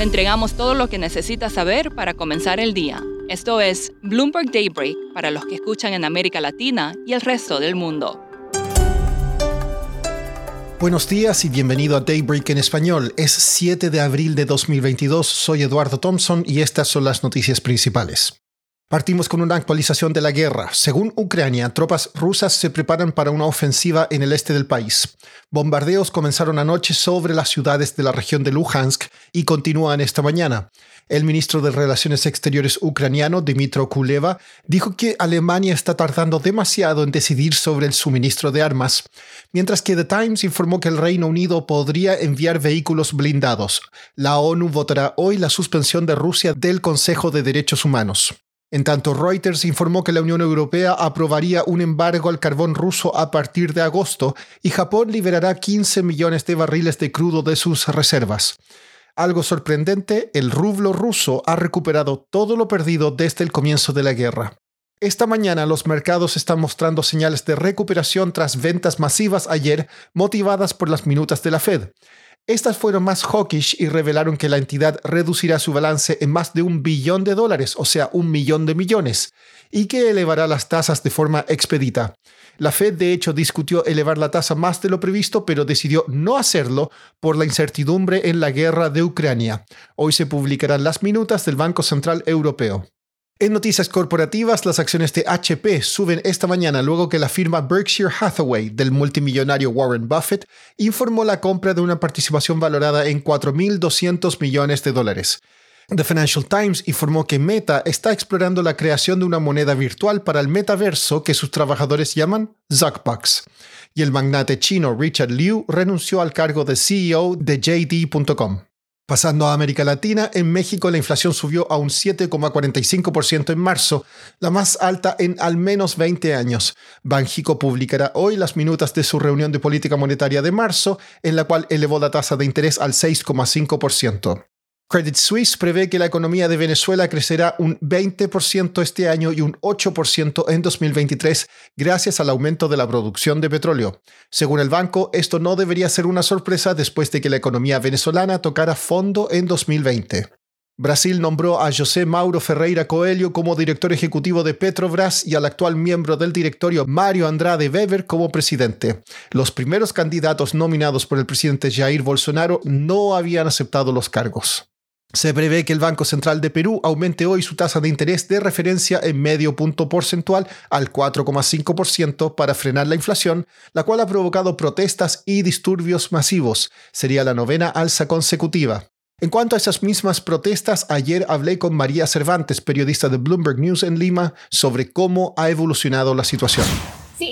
Le entregamos todo lo que necesita saber para comenzar el día. Esto es Bloomberg Daybreak para los que escuchan en América Latina y el resto del mundo. Buenos días y bienvenido a Daybreak en español. Es 7 de abril de 2022. Soy Eduardo Thompson y estas son las noticias principales. Partimos con una actualización de la guerra. Según Ucrania, tropas rusas se preparan para una ofensiva en el este del país. Bombardeos comenzaron anoche sobre las ciudades de la región de Luhansk y continúan esta mañana. El ministro de Relaciones Exteriores ucraniano, Dmitro Kuleva, dijo que Alemania está tardando demasiado en decidir sobre el suministro de armas, mientras que The Times informó que el Reino Unido podría enviar vehículos blindados. La ONU votará hoy la suspensión de Rusia del Consejo de Derechos Humanos. En tanto, Reuters informó que la Unión Europea aprobaría un embargo al carbón ruso a partir de agosto y Japón liberará 15 millones de barriles de crudo de sus reservas. Algo sorprendente, el rublo ruso ha recuperado todo lo perdido desde el comienzo de la guerra. Esta mañana los mercados están mostrando señales de recuperación tras ventas masivas ayer motivadas por las minutas de la Fed. Estas fueron más hawkish y revelaron que la entidad reducirá su balance en más de un billón de dólares, o sea, un millón de millones, y que elevará las tasas de forma expedita. La Fed, de hecho, discutió elevar la tasa más de lo previsto, pero decidió no hacerlo por la incertidumbre en la guerra de Ucrania. Hoy se publicarán las minutas del Banco Central Europeo. En noticias corporativas, las acciones de HP suben esta mañana luego que la firma Berkshire Hathaway del multimillonario Warren Buffett informó la compra de una participación valorada en 4.200 millones de dólares. The Financial Times informó que Meta está explorando la creación de una moneda virtual para el metaverso que sus trabajadores llaman Zuckbucks. Y el magnate chino Richard Liu renunció al cargo de CEO de JD.com. Pasando a América Latina, en México la inflación subió a un 7,45% en marzo, la más alta en al menos 20 años. Banjico publicará hoy las minutas de su reunión de política monetaria de marzo, en la cual elevó la tasa de interés al 6,5%. Credit Suisse prevé que la economía de Venezuela crecerá un 20% este año y un 8% en 2023 gracias al aumento de la producción de petróleo. Según el banco, esto no debería ser una sorpresa después de que la economía venezolana tocara fondo en 2020. Brasil nombró a José Mauro Ferreira Coelho como director ejecutivo de Petrobras y al actual miembro del directorio Mario Andrade Weber como presidente. Los primeros candidatos nominados por el presidente Jair Bolsonaro no habían aceptado los cargos. Se prevé que el Banco Central de Perú aumente hoy su tasa de interés de referencia en medio punto porcentual al 4,5% para frenar la inflación, la cual ha provocado protestas y disturbios masivos. Sería la novena alza consecutiva. En cuanto a esas mismas protestas, ayer hablé con María Cervantes, periodista de Bloomberg News en Lima, sobre cómo ha evolucionado la situación.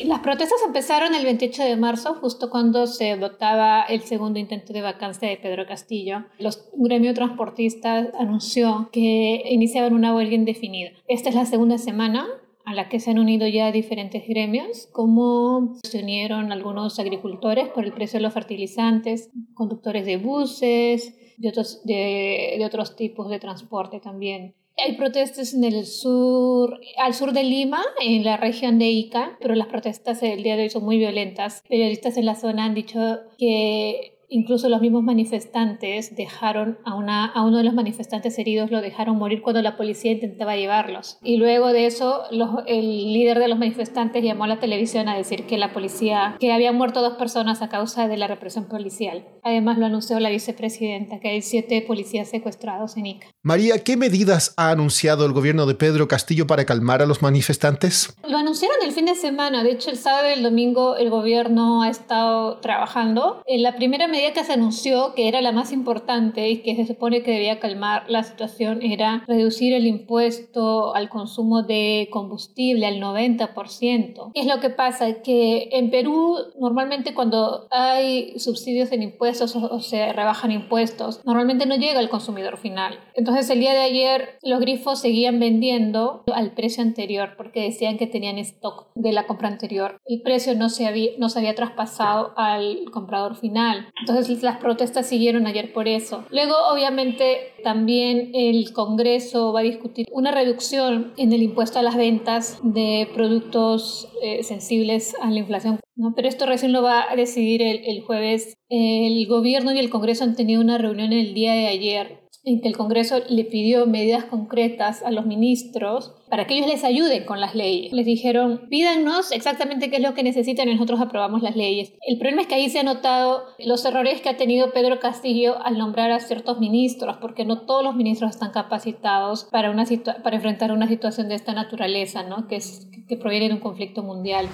Las protestas empezaron el 28 de marzo, justo cuando se adoptaba el segundo intento de vacancia de Pedro Castillo. Los gremio transportistas anunció que iniciaban una huelga indefinida. Esta es la segunda semana a la que se han unido ya diferentes gremios, como se unieron algunos agricultores por el precio de los fertilizantes, conductores de buses, de otros, de otros tipos de transporte también. Hay protestas en el sur, al sur de Lima, en la región de Ica, pero las protestas el día de hoy son muy violentas. Periodistas en la zona han dicho que Incluso los mismos manifestantes dejaron a, una, a uno de los manifestantes heridos, lo dejaron morir cuando la policía intentaba llevarlos. Y luego de eso, el líder de los manifestantes llamó a la televisión a decir que la policía, que habían muerto dos personas a causa de la represión policial. Además lo anunció la vicepresidenta, que hay siete policías secuestrados en Ica. María, ¿qué medidas ha anunciado el gobierno de Pedro Castillo para calmar a los manifestantes? Lo anunciaron el fin de semana. De hecho, el sábado y el domingo el gobierno ha estado trabajando. En la primera medida medida que se anunció que era la más importante y que se supone que debía calmar la situación era reducir el impuesto al consumo de combustible al 90%. ¿Qué es lo que pasa? Que en Perú normalmente cuando hay subsidios en impuestos o, se rebajan impuestos, normalmente no llega al consumidor final. Entonces el día de ayer los grifos seguían vendiendo al precio anterior porque decían que tenían stock de la compra anterior. El precio no se había, no se había traspasado al comprador final. Entonces las protestas siguieron ayer por eso. Luego, obviamente, también el Congreso va a discutir una reducción en el impuesto a las ventas de productos eh, sensibles a la inflación. Pero esto recién lo va a decidir el, el jueves. El gobierno y el Congreso han tenido una reunión el día de ayer en que el Congreso le pidió medidas concretas a los ministros para que ellos les ayuden con las leyes. Les dijeron, pídanos exactamente qué es lo que necesitan y nosotros aprobamos las leyes. El problema es que ahí se han notado los errores que ha tenido Pedro Castillo al nombrar a ciertos ministros, porque no todos los ministros están capacitados para, una para enfrentar una situación de esta naturaleza, ¿no? que, es, que proviene de un conflicto mundial.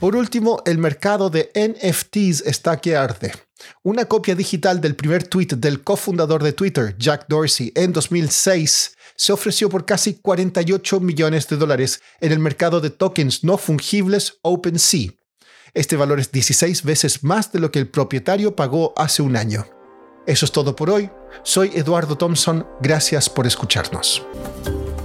Por último, el mercado de NFTs está que arde. Una copia digital del primer tweet del cofundador de Twitter, Jack Dorsey, en 2006 se ofreció por casi 48 millones de dólares en el mercado de tokens no fungibles OpenSea. Este valor es 16 veces más de lo que el propietario pagó hace un año. Eso es todo por hoy. Soy Eduardo Thompson. Gracias por escucharnos.